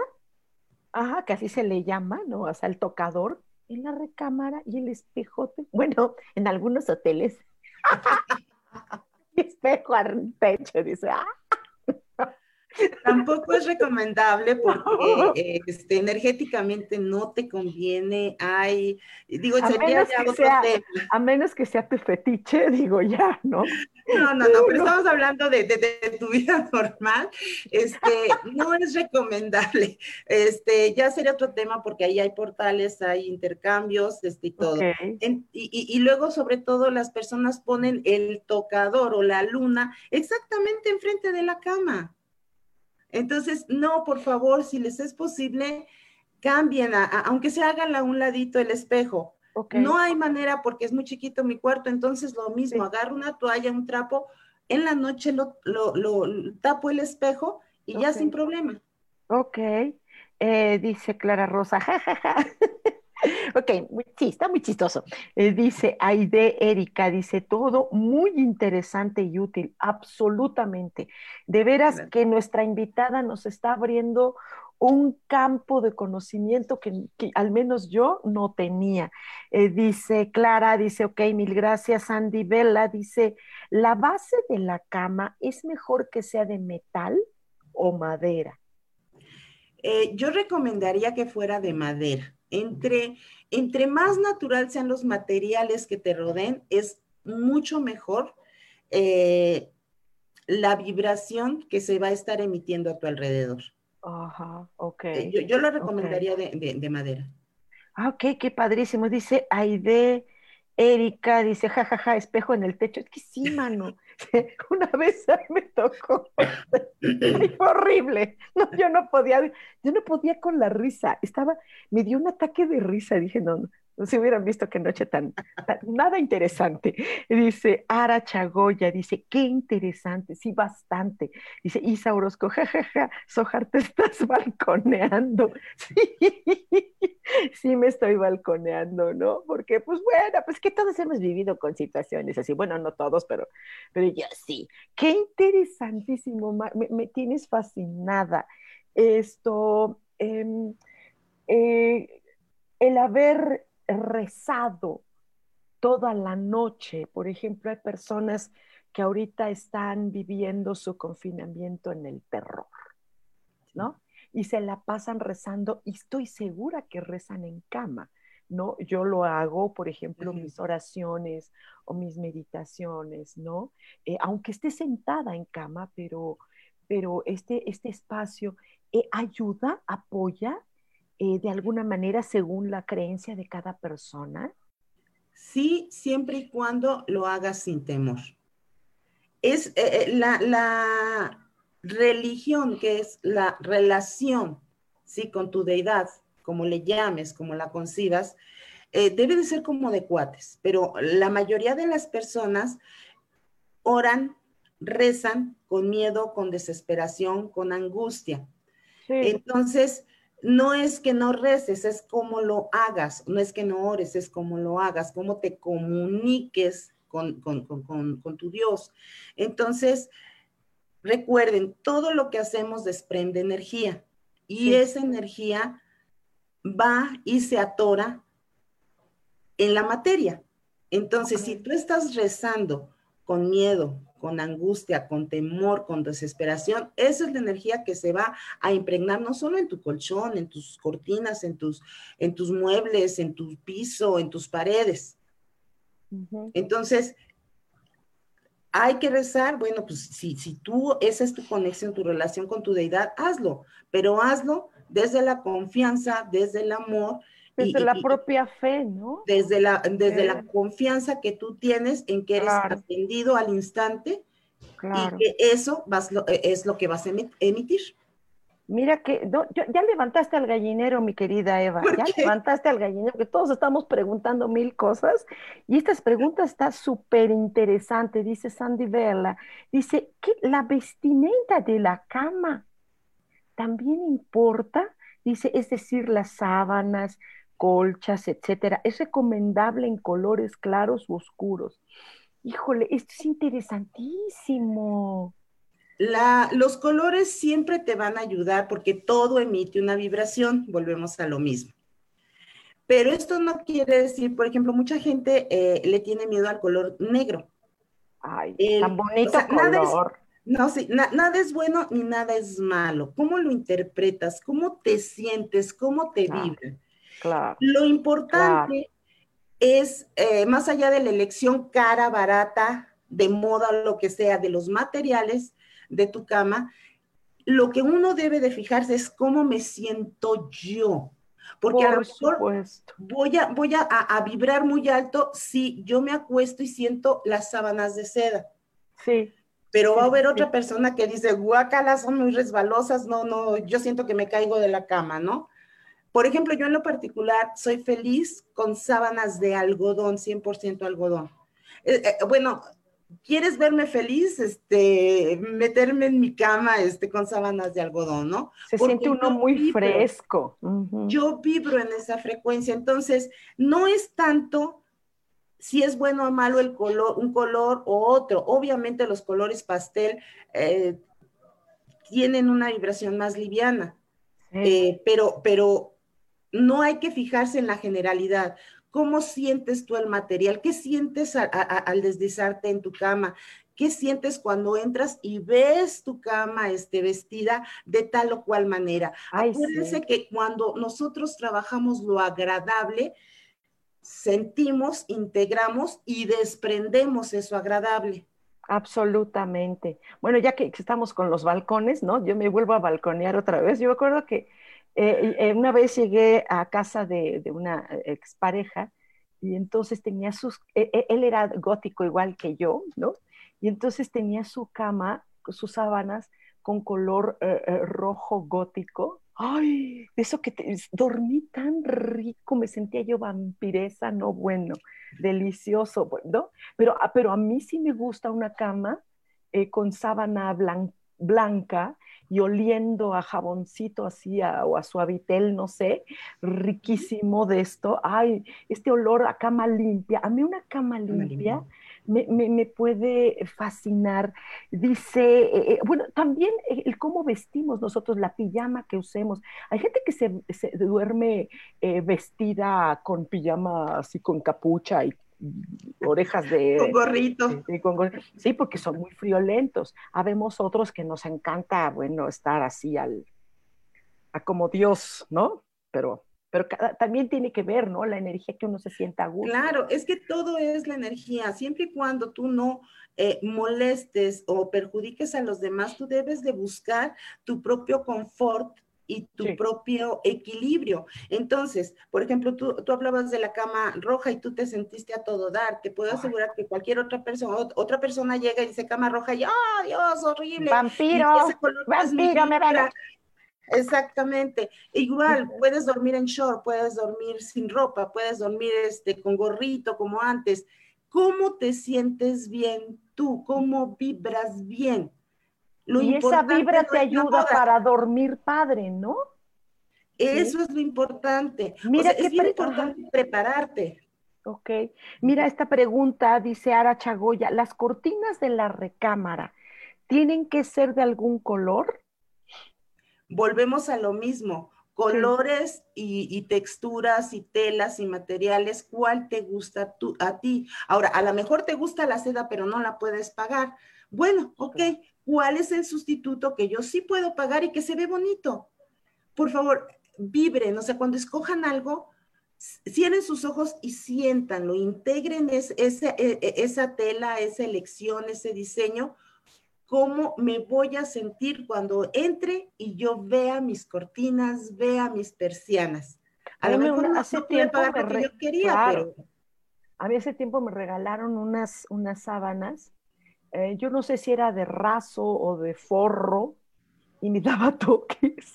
ajá, que así se le llama, ¿no? O sea, el tocador en la recámara y el espejote. Bueno, en algunos hoteles. (laughs) (laughs) espejo al techo, dice, ¡ah! Tampoco es recomendable (laughs) porque este, energéticamente no te conviene. Hay, digo, a sería menos, que sea, a menos que sea tu fetiche, (laughs) digo ya, ¿no? No, no, no, pero estamos hablando de, de, tu vida (laughs) normal. Este, no es recomendable. Este, ya sería otro tema porque ahí hay portales, hay intercambios, este, y todo. y, y luego, sobre todo, las personas ponen el tocador o la luna exactamente enfrente de la cama. Entonces, no, por favor, si les es posible, cambien, aunque se hagan a un ladito el espejo. No hay manera porque es muy chiquito mi cuarto, entonces lo mismo, agarro una toalla, un trapo, en la noche lo, tapo el espejo y ya sin problema. Ok, eh, dice Clara Rosa, (laughs) jajaja. (laughs) Ok, sí, está muy chistoso. Eh, dice Aide Erika, dice todo muy interesante y útil, absolutamente. De veras que nuestra invitada nos está abriendo un campo de conocimiento que, al menos yo no tenía. Eh, dice Clara, dice, ok, mil gracias, Andy Bella, dice, ¿la base de la cama es mejor que sea de metal o madera? Eh, yo recomendaría que fuera de madera entre, entre más natural sean los materiales que te rodeen, es mucho mejor eh, la vibración que se va a estar emitiendo a tu alrededor. Ajá, ok. Eh, yo, lo recomendaría de, madera. Ah, ok, qué padrísimo. Dice Aide, Erika, dice, jajaja, espejo en el techo. Es que sí, mano. Una vez (laughs) me tocó, (laughs) fue horrible, no, yo no podía, yo no podía con la risa, estaba, me dio un ataque de risa, dije, no, si hubieran visto qué noche tan, nada interesante. Dice Ara Chagoya, dice, qué interesante, sí, bastante. Dice Isa Orozco, jajaja, Sojar, te estás balconeando. (laughs) Sí, sí me estoy balconeando, ¿no? Porque, pues bueno, pues que todos hemos vivido con situaciones así. Bueno, no todos, pero, pero yo sí. Qué interesantísimo, me, tienes fascinada. Esto, em, eh, el haber rezado toda la noche. Por ejemplo, hay personas que ahorita están viviendo su confinamiento en el terror, ¿no? Y se la pasan rezando y estoy segura que rezan en cama, ¿no? Yo lo hago, por ejemplo, mis oraciones o mis meditaciones, ¿no? Eh, aunque esté sentada en cama, pero, pero este, este espacio eh, ayuda, apoya eh, de alguna manera según la creencia de cada persona? Sí, siempre y cuando lo hagas sin temor. Es eh, eh, la, religión, que es la relación, sí, con tu deidad, como le llames, como la concibas, debe de ser como de cuates, pero la mayoría de las personas oran, rezan con miedo, con desesperación, con angustia. Entonces, no es que no reces, es como lo hagas, no es que no ores, es como lo hagas, cómo te comuniques con, tu Dios. Entonces, recuerden, todo lo que hacemos desprende energía y esa energía va y se atora en la materia. Entonces, si tú estás rezando con miedo, con angustia, con temor, con desesperación, esa es la energía que se va a impregnar no solo en tu colchón, en tus cortinas, en tus, en tus muebles, en tu piso, en tus paredes. Entonces, hay que rezar, bueno, pues si, si tú, esa es tu conexión, tu relación con tu deidad, hazlo, pero hazlo desde la confianza, desde el amor desde la propia fe, ¿no? Desde la, desde la confianza que tú tienes en que eres atendido al instante y que eso vas, e, es lo que vas a emitir. Mira que ya levantaste al gallinero, mi querida Eva, ya levantaste al gallinero, que todos estamos preguntando mil cosas y estas preguntas está súper interesante, dice Sandy Vela, dice que la vestimenta de la cama también importa, dice, es decir, las sábanas, colchas, etcétera. Es recomendable en colores claros u oscuros. Híjole, esto es interesantísimo. los colores siempre te van a ayudar porque todo emite una vibración, volvemos a lo mismo. Pero esto no quiere decir, por ejemplo, mucha gente eh, le tiene miedo al color negro. Ay, tan bonito color. no, sí, nada es bueno ni nada es malo. ¿Cómo lo interpretas? ¿Cómo te sientes? ¿Cómo te vibra? Lo importante es, eh, más allá de la elección cara, barata, de moda, lo que sea, de los materiales de tu cama, lo que uno debe de fijarse es cómo me siento yo. Porque a lo mejor voy, a, voy a, vibrar muy alto si yo me acuesto y siento las sábanas de seda. Sí. Pero va a haber otra persona que dice, guácala, son muy resbalosas, no, no, yo siento que me caigo de la cama, ¿no? Por ejemplo, yo en lo particular soy feliz con sábanas de algodón, 100% algodón. Eh, eh, bueno, ¿quieres verme feliz? Este, meterme en mi cama este, con sábanas de algodón, ¿no? Se siente uno muy fresco. Yo vibro en esa frecuencia, entonces no es tanto si es bueno o malo el color, un color o otro. Obviamente los colores pastel eh, tienen una vibración más liviana, pero, pero no hay que fijarse en la generalidad. ¿Cómo sientes tú el material? ¿Qué sientes al deslizarte en tu cama? ¿Qué sientes cuando entras y ves tu cama este, vestida de tal o cual manera? Acuérdense que cuando nosotros trabajamos lo agradable, sentimos, integramos y desprendemos eso agradable. Absolutamente. Bueno, ya que estamos con los balcones, ¿no? Yo me vuelvo a balconear otra vez. Yo me acuerdo que eh, eh, una vez llegué a casa de, una expareja y entonces tenía sus, e, e, él era gótico igual que yo, ¿no? Y entonces tenía su cama, sus sábanas con color eh, eh, rojo gótico. Ay, eso que dormí tan rico, me sentía yo vampiresa, no bueno, delicioso, ¿no? Pero, ah, pero a mí sí me gusta una cama eh, con sábana blanca y oliendo a jaboncito así o a suavitel, no sé, riquísimo de esto. Ay, este olor a cama limpia. A mí una cama limpia me, puede fascinar. Dice, eh, eh, bueno, también el cómo vestimos nosotros, la pijama que usemos. Hay gente que se, duerme eh, vestida con pijama así con capucha y orejas de... Con gorrito. Sí, porque son muy friolentos. Habemos otros que nos encanta, bueno, estar así al... A como Dios, ¿no? Pero pero también tiene que ver, ¿no? La energía que uno se sienta a gusto. Claro, es que todo es la energía. Siempre y cuando tú no eh, molestes o perjudiques a los demás, tú debes de buscar tu propio confort y tu propio equilibrio. Entonces, por ejemplo, tú, tú, hablabas de la cama roja y tú te sentiste a todo dar. Te puedo asegurar que cualquier otra persona, otra persona llega y dice cama roja y, ¡oh, Dios, horrible! Vampiro, vampiro, me va Exactamente. Igual, puedes dormir en short, puedes dormir sin ropa, puedes dormir este, con gorrito como antes. ¿Cómo te sientes bien tú? ¿Cómo vibras bien? Y esa vibra te ayuda para dormir padre, ¿no? Eso es lo importante. Mira, es bien importante prepararte. Ok. Mira esta pregunta, dice Ara Chagoya, ¿las cortinas de la recámara tienen que ser de algún color? volvemos a lo mismo, colores y, texturas y telas y materiales, ¿cuál te gusta a ti? Ahora, a lo mejor te gusta la seda, pero no la puedes pagar. Bueno, ok, ¿cuál es el sustituto que yo sí puedo pagar y que se ve bonito? Por favor, vibren, o sea, cuando escojan algo, cierren sus ojos y siéntanlo, integren e, e, esa tela, esa elección, ese diseño cómo me voy a sentir cuando entre y yo vea mis cortinas, vea mis persianas. A, lo mejor no, hace tiempo pagar que yo quería, pero... A mí hace tiempo me regalaron unas, unas sábanas, eh, yo no sé si era de raso o de forro, y me daba toques.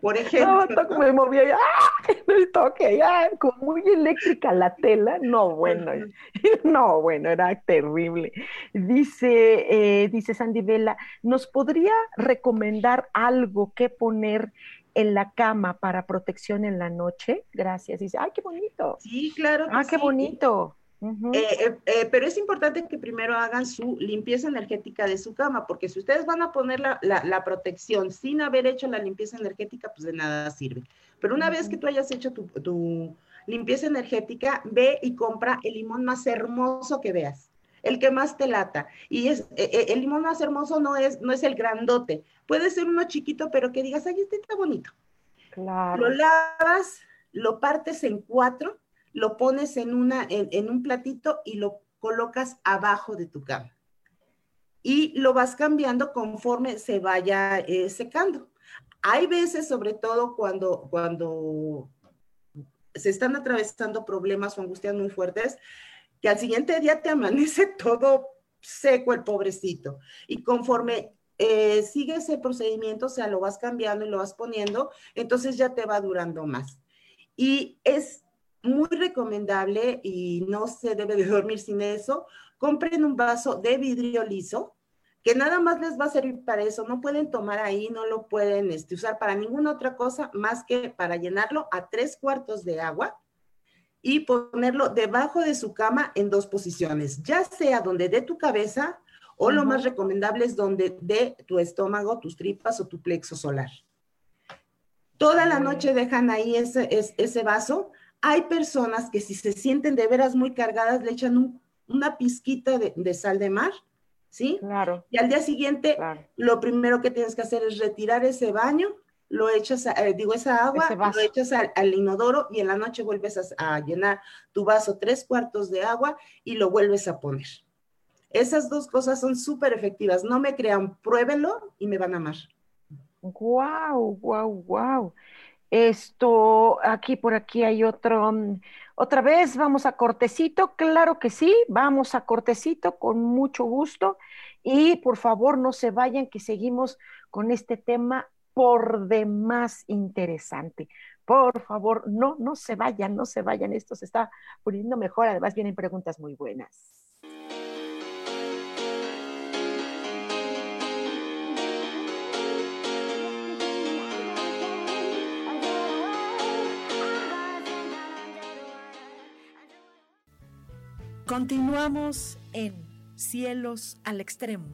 Por (laughs) ejemplo. No, me movía, ¡ah! (laughs) El toque, ¡ah! como muy eléctrica la tela. No, bueno, (laughs) no, bueno, era terrible. Dice, eh, dice Sandy Vela, ¿nos podría recomendar algo que poner en la cama para protección en la noche? Gracias. Dice, ¡ay, qué bonito! Sí, claro. ah, qué bonito. Eh, eh, eh, pero es importante que primero hagan su limpieza energética de su cama, porque si ustedes van a poner la, protección sin haber hecho la limpieza energética, pues de nada sirve. Pero una vez que tú hayas hecho tu, limpieza energética, ve y compra el limón más hermoso que veas, el que más te lata. Y es, el limón más hermoso no es, no es el grandote, puede ser uno chiquito, pero que digas, ay, este está bonito. Claro. Lo lavas, lo partes en cuatro lo pones en, una, en, un platito y lo colocas abajo de tu cama. Y lo vas cambiando conforme se vaya eh, secando. Hay veces, sobre todo cuando, cuando se están atravesando problemas o angustias muy fuertes, que al siguiente día te amanece (laughs) todo seco el pobrecito. Y conforme eh, sigue ese procedimiento, o sea, lo vas cambiando y lo vas poniendo, entonces ya te va durando más. Y es muy recomendable y no se debe de dormir sin eso. Compren un vaso de vidrio liso, que nada más les va a servir para eso. No pueden tomar ahí, no lo pueden este, usar para ninguna otra cosa más que para llenarlo a tres cuartos de agua y ponerlo debajo de su cama en dos posiciones, ya sea donde dé tu cabeza o lo más recomendable es donde dé tu estómago, tus tripas o tu plexo solar. Toda la noche dejan ahí ese, ese vaso hay personas que si se sienten de veras muy cargadas, le echan una pizquita de, sal de mar, ¿sí? Claro. Y al día siguiente, lo primero que tienes que hacer es retirar ese baño, lo echas, eh, digo, esa agua, lo echas al, inodoro y en la noche vuelves a, llenar tu vaso tres cuartos de agua y lo vuelves a poner. Esas dos cosas son súper efectivas. No me crean, pruébenlo y me van a amar. Wow, wow, wow. Esto, aquí por aquí hay otro, mm, otra vez vamos a cortecito, claro que sí, vamos a cortecito con mucho gusto Y por favor, no se vayan, que seguimos con este tema por demás interesante. Por favor, no, no se vayan, no se vayan. Esto se está poniendo mejor. Además, vienen preguntas muy buenas. Continuamos en Cielos al Extremo.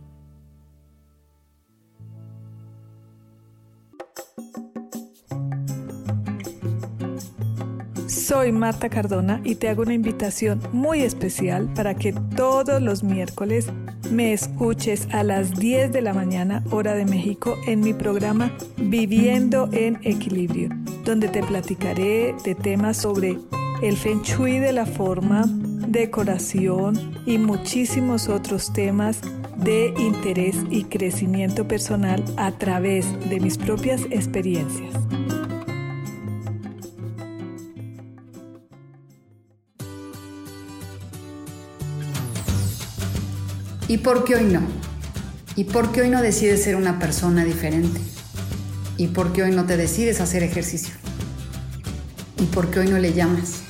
Soy Marta Cardona y te hago una invitación muy especial para que todos los miércoles me escuches a las 10 de la mañana hora de México en mi programa Viviendo en Equilibrio, donde te platicaré de temas sobre el feng shui de la forma, decoración y muchísimos otros temas de interés y crecimiento personal a través de mis propias experiencias. ¿Y por qué hoy no? ¿Y por qué hoy no decides ser una persona diferente? ¿Y por qué hoy no te decides hacer ejercicio? ¿Y por qué hoy no le llamas?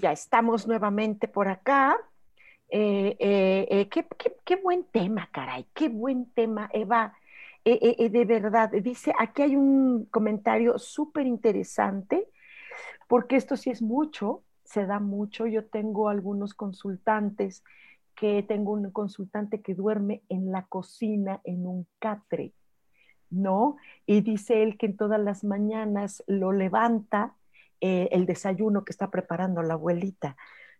Ya estamos nuevamente por acá. Eh, eh, eh, qué, buen tema, caray, qué buen tema, Eva. de verdad, dice, aquí hay un comentario súper interesante, porque esto sí es mucho, se da mucho. Yo tengo algunos consultantes, que tengo un consultante que duerme en la cocina en un catre, ¿no? Y dice él que en todas las mañanas lo levanta eh, el desayuno que está preparando la abuelita.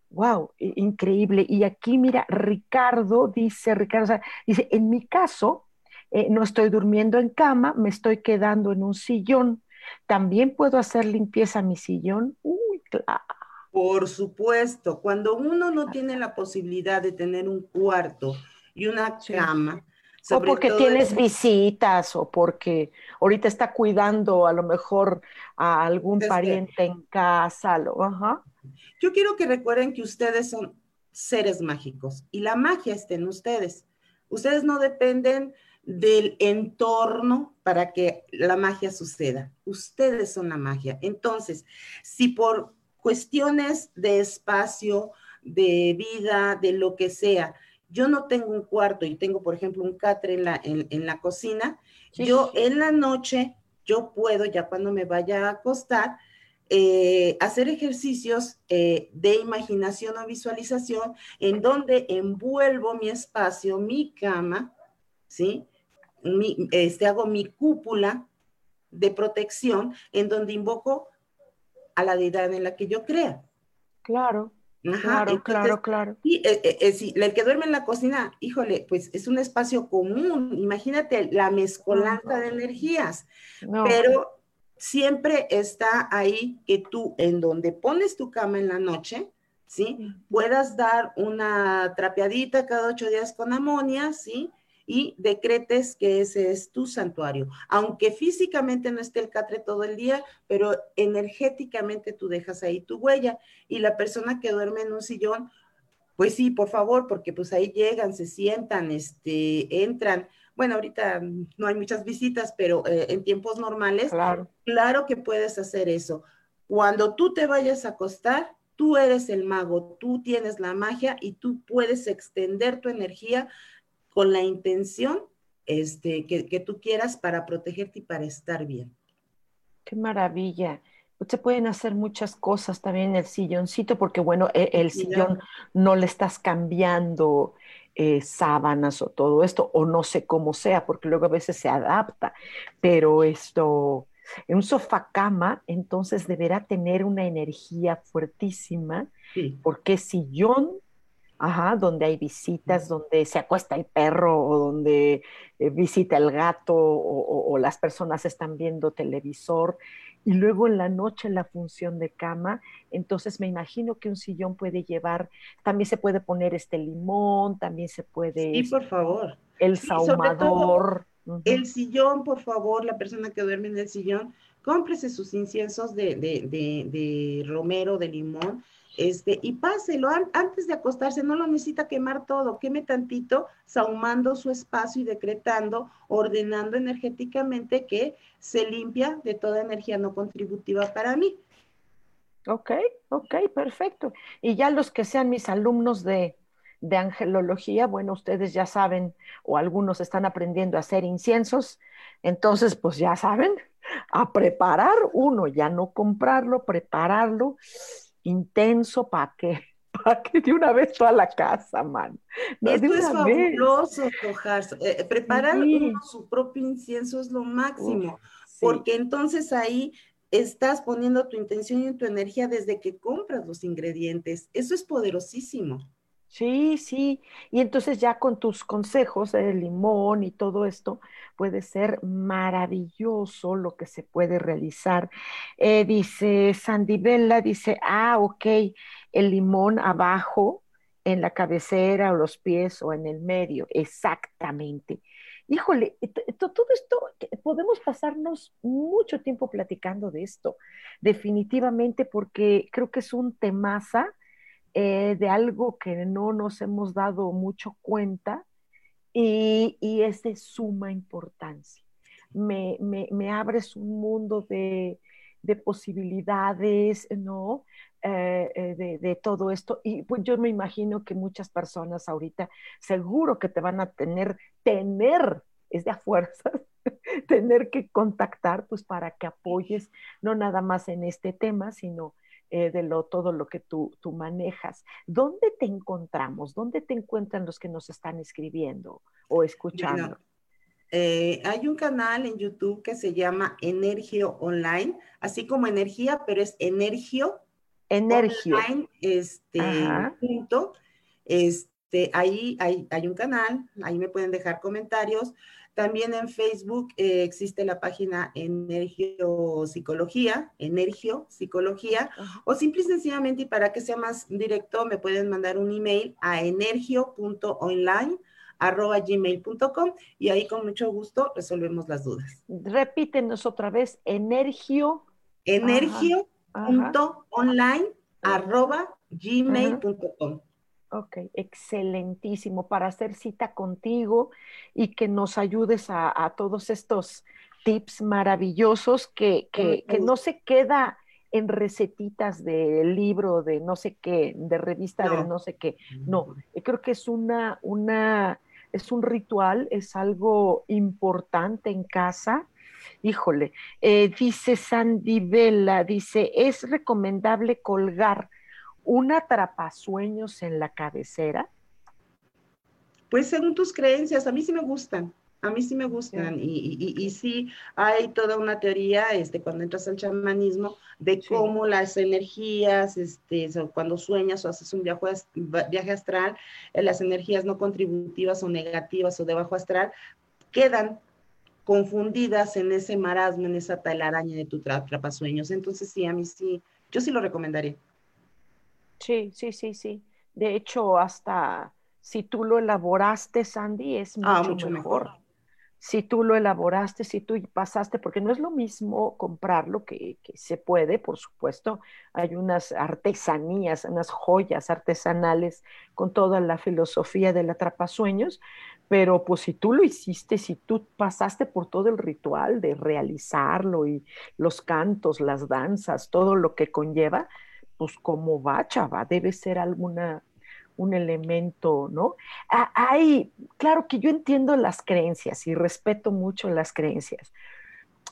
¡Wow! Increíble. Y aquí, mira, Ricardo dice, Ricardo, dice, en mi caso, eh, no estoy durmiendo en cama, me estoy quedando en un sillón. También puedo hacer limpieza a mi sillón. Uy, claro. Por supuesto, cuando uno no tiene la posibilidad de tener un cuarto y una cama, o porque tienes visitas o porque ahorita está cuidando a lo mejor a algún pariente en casa. Lo, ajá. Yo quiero que recuerden que ustedes son seres mágicos y la magia está en ustedes. Ustedes no dependen del entorno para que la magia suceda. Ustedes son la magia. Entonces, si por cuestiones de espacio, de vida, de lo que sea, yo no tengo un cuarto y tengo, por ejemplo, un catre en la, en, la cocina, yo en la noche, yo puedo, ya cuando me vaya a acostar, eh, hacer ejercicios eh, de imaginación o visualización en donde envuelvo mi espacio, mi cama, ¿sí? este, hago mi cúpula de protección en donde invoco a la deidad en la que yo crea. Claro claro, claro, claro. Y eh, eh, eh, el que duerme en la cocina, híjole, pues es un espacio común. Imagínate la mezcolanza de energías. Pero siempre está ahí que tú, en donde pones tu cama en la noche, ¿sí? Puedas dar una trapeadita cada ocho días con amonia, ¿sí? Y decretes que ese es tu santuario. Aunque físicamente no esté el catre todo el día, pero energéticamente tú dejas ahí tu huella y la persona que duerme en un sillón, pues sí, por favor, porque pues ahí llegan, se sientan, este, entran, bueno, ahorita no hay muchas visitas, pero eh, en tiempos normales, claro. claro que puedes hacer eso. Cuando tú te vayas a acostar, tú eres el mago, tú tienes la magia y tú puedes extender tu energía con la intención este, que, que tú quieras para protegerte y para estar bien. Qué maravilla. Se pueden hacer muchas cosas también en el silloncito, porque bueno, e, el, sillón no le estás cambiando eh, sábanas o todo esto, o no sé cómo sea, porque luego a veces se adapta, pero esto, en un sofá cama, entonces deberá tener una energía fuertísima, porque sillón Ajá, donde hay visitas, donde se acuesta el perro o donde eh, visita el gato o, las personas están viendo televisor y luego en la noche la función de cama, entonces me imagino que un sillón puede llevar, también se puede poner este limón, también se puede... Sí, por favor. El saumador. El sillón, por favor, la persona que duerme en el sillón, cómprese sus inciensos de, de, de, de romero, de limón, este, y páselo antes de acostarse, no lo necesita quemar todo, queme tantito, sahumando su espacio y decretando, ordenando energéticamente que se limpia de toda energía no contributiva para mí. Ok, ok, perfecto. Y ya los que sean mis alumnos de, de angelología, bueno, ustedes ya saben, o algunos están aprendiendo a hacer inciensos, entonces pues ya saben, a preparar uno, ya no comprarlo, prepararlo intenso para que, (laughs) para que de una vez toda la casa, man. Esto es fabuloso, eh, preparar su propio incienso es lo máximo, porque entonces ahí estás poniendo tu intención y tu energía desde que compras los ingredientes. Eso es poderosísimo. Sí, sí. Y entonces ya con tus consejos, el limón y todo esto, puede ser maravilloso lo que se puede realizar. Eh, dice Sandy Bella, dice, ah, ok, el limón abajo, en la cabecera o los pies o en el medio, exactamente. Híjole, todo esto, podemos pasarnos mucho tiempo platicando de esto, definitivamente, porque creo que es un temaza eh, de algo que no nos hemos dado mucho cuenta y, es de suma importancia. Me, abres un mundo de, posibilidades, ¿no? Eh, eh, de, todo esto. Y pues yo me imagino que muchas personas ahorita seguro que te van a tener, tener, es de a fuerzas, (laughs) tener que contactar pues para que apoyes, no nada más en este tema, sino eh, de lo, todo lo que tú, tú, manejas. ¿Dónde te encontramos? ¿Dónde te encuentran los que nos están escribiendo o escuchando? Eh, hay un canal en YouTube que se llama Energio Online, así como energía, pero es Energio. Energio. Online, este, punto. Este, ahí hay, hay un canal, ahí me pueden dejar comentarios. También en Facebook eh, existe la página Energio Psicología, Energio Psicología, o simple y sencillamente, y para que sea más directo, me pueden mandar un email a energio.online gmail.com y ahí con mucho gusto resolvemos las dudas. Repítenos otra vez, energio. Energio.online gmail.com. Ok, excelentísimo para hacer cita contigo y que nos ayudes a, todos estos tips maravillosos que, que, no se queda en recetitas de libro, de no sé qué, de revista de no sé qué. No, creo que es una, una, es un ritual, es algo importante en casa. Híjole, eh, dice Sandy Vela, dice, es recomendable colgar un atrapasueños en la cabecera? Pues según tus creencias, a mí sí me gustan, a mí sí me gustan y, y, sí hay toda una teoría, este, cuando entras al chamanismo, de cómo las energías, este, cuando sueñas o haces un viaje, viaje astral, eh, las energías no contributivas o negativas o de bajo astral quedan confundidas en ese marasmo, en esa telaraña de tu atrapasueños. Entonces sí, a mí sí, yo sí lo recomendaría. Sí, sí, sí, sí. De hecho, hasta si tú lo elaboraste, Sandy, es ah, mucho, mejor. Si tú lo elaboraste, si tú pasaste, porque no es lo mismo comprarlo que, que se puede, por supuesto. Hay unas artesanías, unas joyas artesanales con toda la filosofía del atrapasueños, pero pues si tú lo hiciste, si tú pasaste por todo el ritual de realizarlo y los cantos, las danzas, todo lo que conlleva, pues como va, chava, debe ser alguna un elemento, ¿no? Hay, claro que yo entiendo las creencias y respeto mucho las creencias,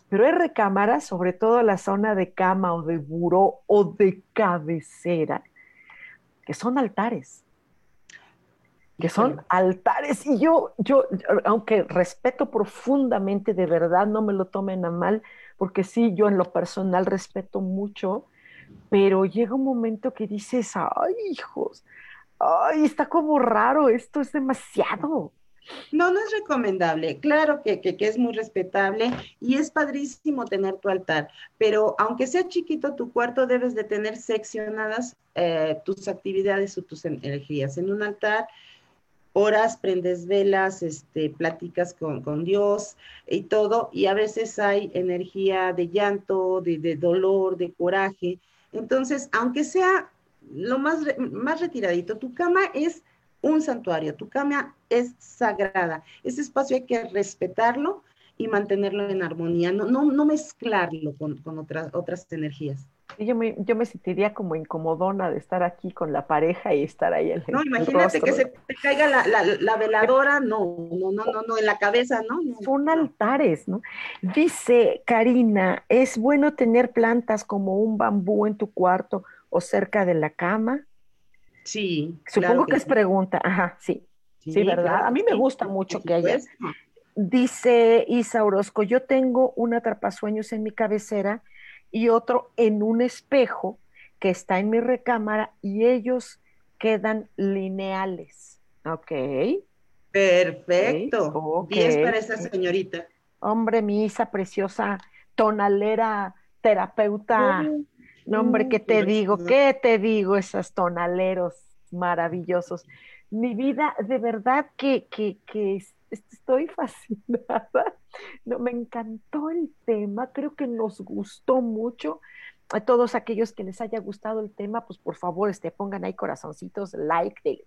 pero hay recámaras, sobre todo la zona de cama o de buró o de cabecera, que son altares que son altares. Y yo, yo, aunque respeto profundamente, de verdad, no me lo tomen a mal, porque sí, yo en lo personal respeto mucho, pero llega un momento que dices, ay, hijos, ay, está como raro, esto es demasiado. No, no es recomendable. Claro que, que, es muy respetable y es padrísimo tener tu altar, pero aunque sea chiquito tu cuarto, debes de tener seccionadas eh, tus actividades o tus energías. En un altar horas, prendes velas, este, platicas con, Dios y todo, y a veces hay energía de llanto, de, dolor, de coraje. Entonces, aunque sea lo más, más retiradito, tu cama es un santuario, tu cama es sagrada. Ese espacio hay que respetarlo y mantenerlo en armonía, no, no, no mezclarlo con, con otras, otras energías. Yo me, yo me sentiría como incomodona de estar aquí con la pareja y estar ahí en el No, imagínate que se te caiga la, la, veladora, no, no, no, no, no, en la cabeza, ¿no? Son altares, ¿no? Dice Karina, ¿es bueno tener plantas como un bambú en tu cuarto o cerca de la cama? Sí. Supongo que, es pregunta, ajá, sí. Sí, ¿verdad? A mí me gusta mucho que haya. Dice Isa Orozco, yo tengo un atrapasueños en mi cabecera y otro en un espejo que está en mi recámara y ellos quedan lineales. Ok. Perfecto. Okay. para esa señorita. Hombre, mi Isa preciosa, tonalera, terapeuta. no, hombre, ¿qué te digo? ¿Qué te digo? Esos tonaleros maravillosos. Mi vida, de verdad que, que, que estoy fascinada. No, me encantó el tema, creo que nos gustó mucho. A todos aquellos que les haya gustado el tema, pues por favor, este, pongan ahí corazoncitos, like, que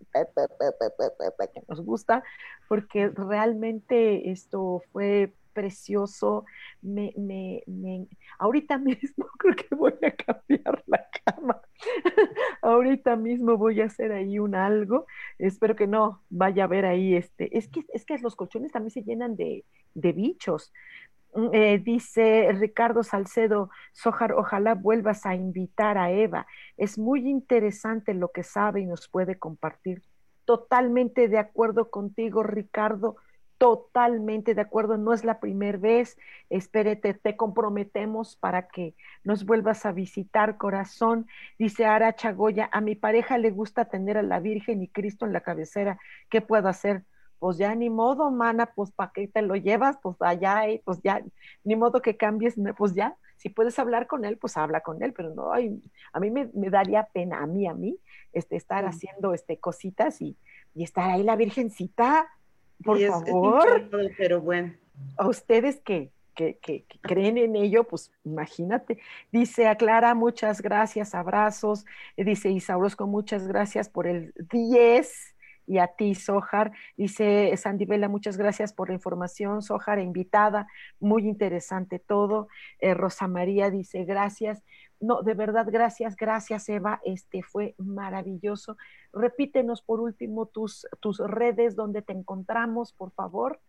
nos gusta, porque realmente esto fue precioso. Me, me, me, ahorita mismo (laughs) creo que voy a cambiar la cama. (laughs) ahorita mismo voy a hacer ahí un algo. Espero que no vaya a ver ahí este. Es que, es que los colchones también se llenan de, de bichos. Mm, eh, dice Ricardo Salcedo, Sojar, ojalá vuelvas a invitar a Eva. Es muy interesante lo que sabe y nos puede compartir. Totalmente de acuerdo contigo, Ricardo totalmente de acuerdo, no es la primera vez, espérate, te comprometemos para que nos vuelvas a visitar, corazón. Dice Ara Chagoya, a mi pareja le gusta tener a la Virgen y Cristo en la cabecera, ¿qué puedo hacer? Pues ya ni modo, mana, pues para qué te lo llevas, pues allá, eh, pues ya, ni modo que cambies, pues ya, si puedes hablar con él, pues habla con él, pero no, ay, a mí me, daría pena, a mí, a mí, este, estar haciendo este, cositas y, y estar ahí la Virgencita, por favor. pero bueno. A ustedes que, que, que, creen en ello, pues imagínate. Dice Aclara, muchas gracias, abrazos. Dice Isaurosco, muchas gracias por el 10 y a ti, Sojar. Dice Sandy Vela, muchas gracias por la información, Sojar, invitada, muy interesante todo. Eh, Rosa María dice, gracias. No, de verdad, gracias, gracias, Eva. Este fue maravilloso. Repítenos por último tus, tus redes donde te encontramos, por favor.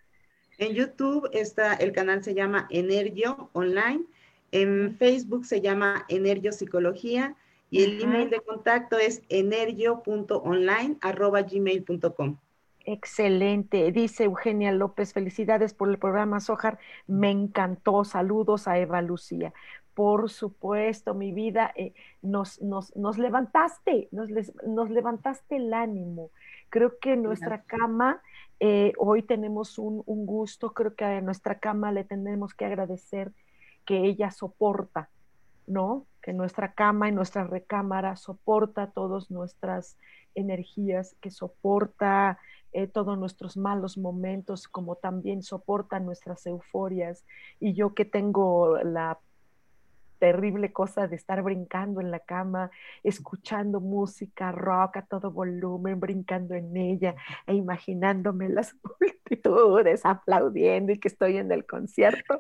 En YouTube está, el canal se llama Energio Online. En Facebook se llama Energio Psicología y el email de contacto es energio.online@gmail.com. Excelente, dice Eugenia López, felicidades por el programa Sojar, me encantó, saludos a Eva Lucía. Por supuesto, mi vida, eh, nos, nos, nos, levantaste, nos, nos, levantaste el ánimo. Creo que en nuestra cama, eh, hoy tenemos un, un, gusto, creo que a nuestra cama le tenemos que agradecer que ella soporta, ¿no? Que nuestra cama y nuestra recámara soporta todas nuestras energías, que soporta eh, todos nuestros malos momentos, como también soporta nuestras euforias. Y yo que tengo la terrible cosa de estar brincando en la cama, escuchando música rock a todo volumen, brincando en ella e imaginándome las (laughs) multitudes aplaudiendo y que estoy en el concierto.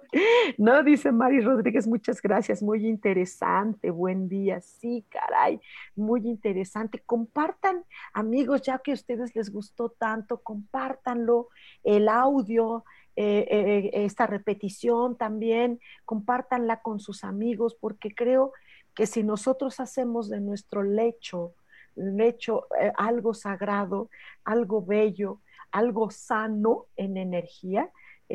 No, dice Mari Rodríguez, muchas gracias, muy interesante, buen día, sí, caray, muy interesante. Compartan, amigos, ya que a ustedes les gustó tanto, compártanlo, el audio, eh, eh, esta repetición también, compártanla con sus amigos, porque creo que si nosotros hacemos de nuestro lecho, lecho eh, algo sagrado, algo bello, algo sano en energía,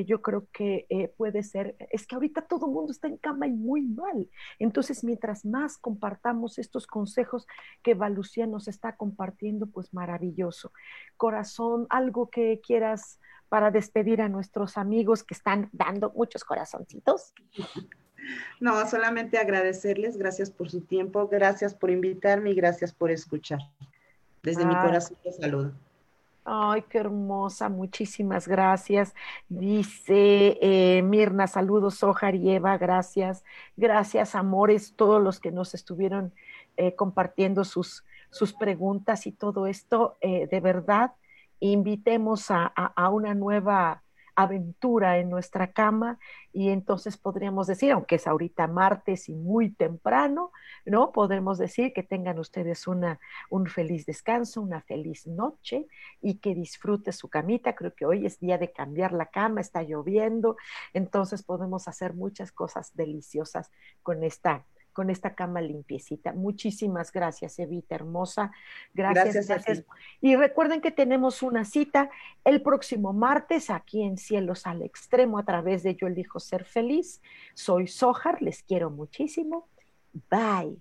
yo creo que puede ser, es que ahorita todo el mundo está en cama y muy mal. Entonces, mientras más compartamos estos consejos que Valucía nos está compartiendo, pues maravilloso. Corazón, algo que quieras para despedir a nuestros amigos que están dando muchos corazoncitos? No, solamente agradecerles, gracias por su tiempo, gracias por invitarme y gracias por escuchar. Desde mi corazón te saludo. Ay, qué hermosa, muchísimas gracias. Dice eh, Mirna, saludos, Ojar y Eva, gracias. Gracias, amores, todos los que nos estuvieron eh, compartiendo sus, sus preguntas y todo esto. Eh, de verdad, invitemos a, una nueva aventura en nuestra cama y entonces podríamos decir, aunque es ahorita martes y muy temprano, ¿no? Podemos decir que tengan ustedes una, un feliz descanso, una feliz noche y que disfrute su camita. Creo que hoy es día de cambiar la cama, está lloviendo, entonces podemos hacer muchas cosas deliciosas con esta con esta cama limpiecita. Muchísimas gracias, Evita, hermosa. Gracias, gracias. Y recuerden que tenemos una cita el próximo martes aquí en Cielos al Extremo a través de Yo elijo ser feliz. Soy Sojar, les quiero muchísimo. Bye.